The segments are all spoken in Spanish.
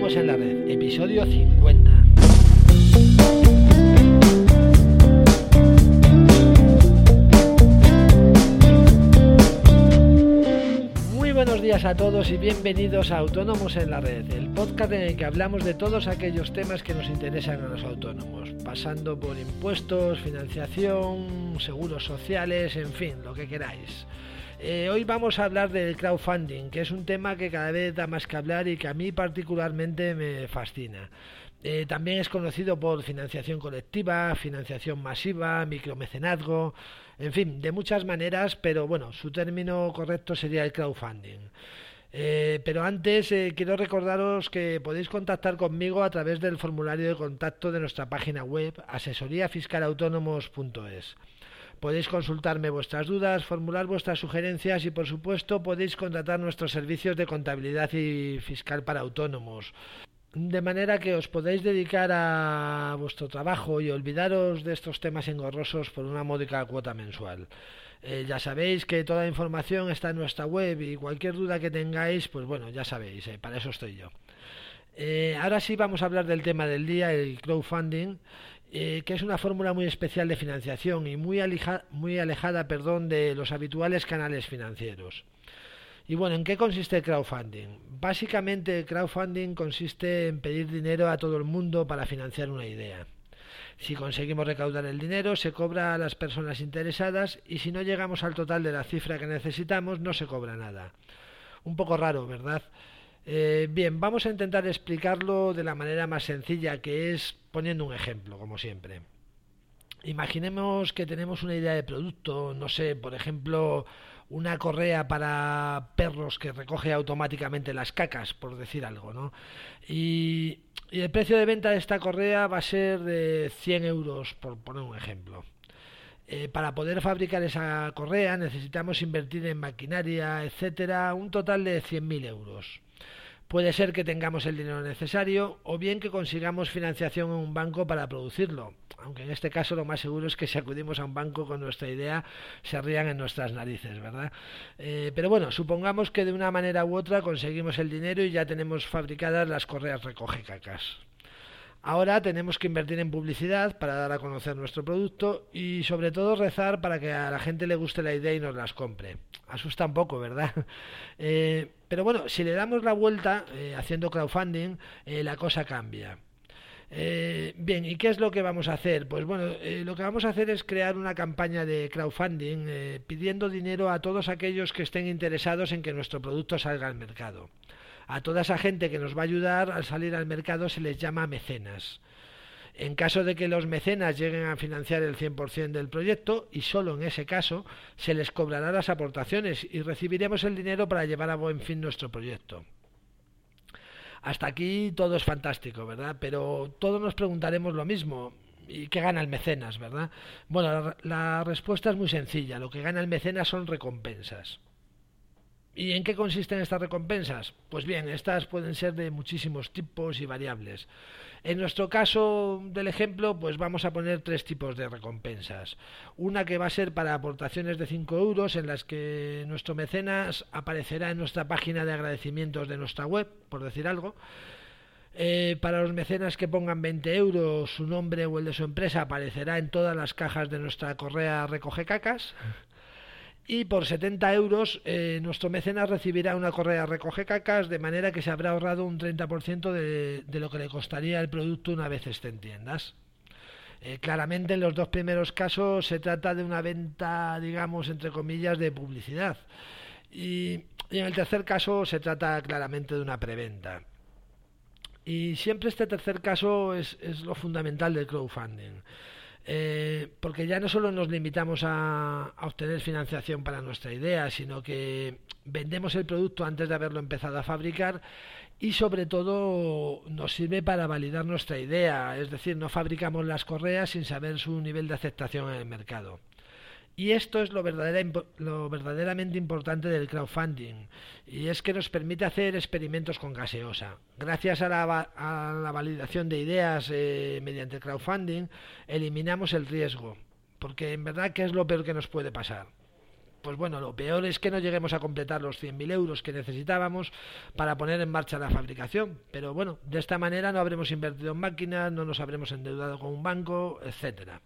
Autónomos en la Red, episodio 50. Muy buenos días a todos y bienvenidos a Autónomos en la Red, el podcast en el que hablamos de todos aquellos temas que nos interesan a los autónomos, pasando por impuestos, financiación, seguros sociales, en fin, lo que queráis. Eh, hoy vamos a hablar del crowdfunding, que es un tema que cada vez da más que hablar y que a mí particularmente me fascina. Eh, también es conocido por financiación colectiva, financiación masiva, micromecenazgo, en fin, de muchas maneras, pero bueno, su término correcto sería el crowdfunding. Eh, pero antes quiero recordaros que podéis contactar conmigo a través del formulario de contacto de nuestra página web asesoríafiscalautónomos.es. Podéis consultarme vuestras dudas, formular vuestras sugerencias y por supuesto podéis contratar nuestros servicios de contabilidad y fiscal para autónomos. De manera que os podéis dedicar a vuestro trabajo y olvidaros de estos temas engorrosos por una módica cuota mensual. Eh, ya sabéis que toda la información está en nuestra web y cualquier duda que tengáis, pues bueno, ya sabéis, eh, para eso estoy yo. Eh, ahora sí vamos a hablar del tema del día, el crowdfunding. Eh, que es una fórmula muy especial de financiación y muy, muy alejada perdón, de los habituales canales financieros. Y bueno, ¿en qué consiste el crowdfunding? Básicamente el crowdfunding consiste en pedir dinero a todo el mundo para financiar una idea. Si conseguimos recaudar el dinero, se cobra a las personas interesadas y si no llegamos al total de la cifra que necesitamos, no se cobra nada. Un poco raro, ¿verdad? Eh, bien, vamos a intentar explicarlo de la manera más sencilla, que es poniendo un ejemplo, como siempre. Imaginemos que tenemos una idea de producto, no sé, por ejemplo, una correa para perros que recoge automáticamente las cacas, por decir algo, ¿no? Y, el precio de venta de esta correa va a ser de 100 euros, por poner un ejemplo. Eh, para poder fabricar esa correa necesitamos invertir en maquinaria, etcétera, un total de 100.000 euros. Puede ser que tengamos el dinero necesario o bien que consigamos financiación en un banco para producirlo, aunque en este caso lo más seguro es que si acudimos a un banco con nuestra idea se rían en nuestras narices, ¿verdad? Eh, pero bueno, supongamos que de una manera u otra conseguimos el dinero y ya tenemos fabricadas las correas recoge cacas. Ahora tenemos que invertir en publicidad para dar a conocer nuestro producto y sobre todo rezar para que a la gente le guste la idea y nos las compre. Asusta un poco, ¿verdad? Eh, pero bueno, si le damos la vuelta eh, haciendo crowdfunding, eh, la cosa cambia. bien, ¿y qué es lo que vamos a hacer? Pues bueno, lo que vamos a hacer es crear una campaña de crowdfunding pidiendo dinero a todos aquellos que estén interesados en que nuestro producto salga al mercado. A toda esa gente que nos va a ayudar al salir al mercado se les llama mecenas. En caso de que los mecenas lleguen a financiar el 100% del proyecto, y solo en ese caso, se les cobrará las aportaciones y recibiremos el dinero para llevar a buen fin nuestro proyecto. Hasta aquí todo es fantástico, ¿verdad? Pero todos nos preguntaremos lo mismo. ¿Y qué gana el mecenas, verdad? Bueno, la, la respuesta es muy sencilla. Lo que gana el mecenas son recompensas. ¿Y en qué consisten estas recompensas? Pues bien, estas pueden ser de muchísimos tipos y variables. En nuestro caso del ejemplo, pues vamos a poner tres tipos de recompensas. Una que va a ser para aportaciones de 5 euros, en las que nuestro mecenas aparecerá en nuestra página de agradecimientos de nuestra web, por decir algo. Eh, para los mecenas que pongan 20 euros, su nombre o el de su empresa aparecerá en todas las cajas de nuestra correa recoge cacas y por 70 euros eh, nuestro mecenas recibirá una correa recoge cacas de manera que se habrá ahorrado un 30% de, de, lo que le costaría el producto una vez esté en tiendas. Eh, claramente en los dos primeros casos se trata de una venta, digamos, entre comillas, de publicidad. Y, en el tercer caso se trata claramente de una preventa. Y siempre este tercer caso es lo fundamental del crowdfunding. Eh, porque ya no solo nos limitamos a, obtener financiación para nuestra idea, sino que vendemos el producto antes de haberlo empezado a fabricar y sobre todo nos sirve para validar nuestra idea, es decir, no fabricamos las correas sin saber su nivel de aceptación en el mercado. Y esto es lo, lo, verdaderamente importante del crowdfunding, y es que nos permite hacer experimentos con gaseosa. Gracias a la, validación de ideas eh, mediante crowdfunding, eliminamos el riesgo, porque en verdad, ¿qué es lo peor que nos puede pasar? pues bueno, lo peor es que no lleguemos a completar los 100.000 euros que necesitábamos para poner en marcha la fabricación. Pero bueno, de esta manera no habremos invertido en máquinas, no nos habremos endeudado con un banco, etcétera.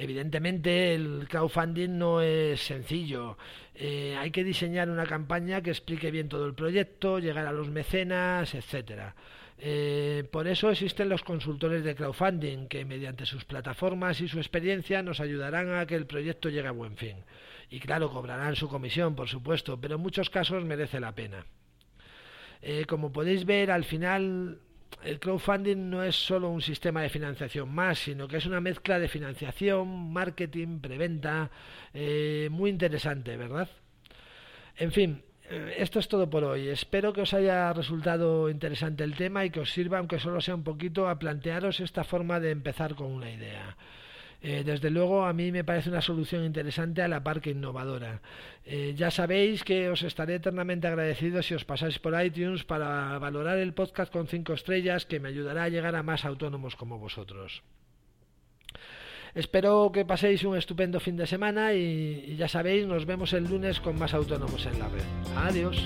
Evidentemente el crowdfunding no es sencillo. Eh, hay que diseñar una campaña que explique bien todo el proyecto, llegar a los mecenas, etcétera. Eh, por eso existen los consultores de crowdfunding que mediante sus plataformas y su experiencia nos ayudarán a que el proyecto llegue a buen fin. Y claro, cobrarán su comisión, por supuesto, pero en muchos casos merece la pena. Eh, como podéis ver, al final el crowdfunding no es solo un sistema de financiación más, sino que es una mezcla de financiación, marketing, preventa, eh, muy interesante, ¿verdad? En fin, eh, esto es todo por hoy. Espero que os haya resultado interesante el tema y que os sirva, aunque solo sea un poquito, a plantearos esta forma de empezar con una idea. Eh, desde luego a mí me parece una solución interesante a la par que innovadora. Eh, ya sabéis que os estaré eternamente agradecido si os pasáis por iTunes para valorar el podcast con 5 estrellas que me ayudará a llegar a más autónomos como vosotros. Espero que paséis un estupendo fin de semana y, y ya sabéis, nos vemos el lunes con más autónomos en la red. Adiós.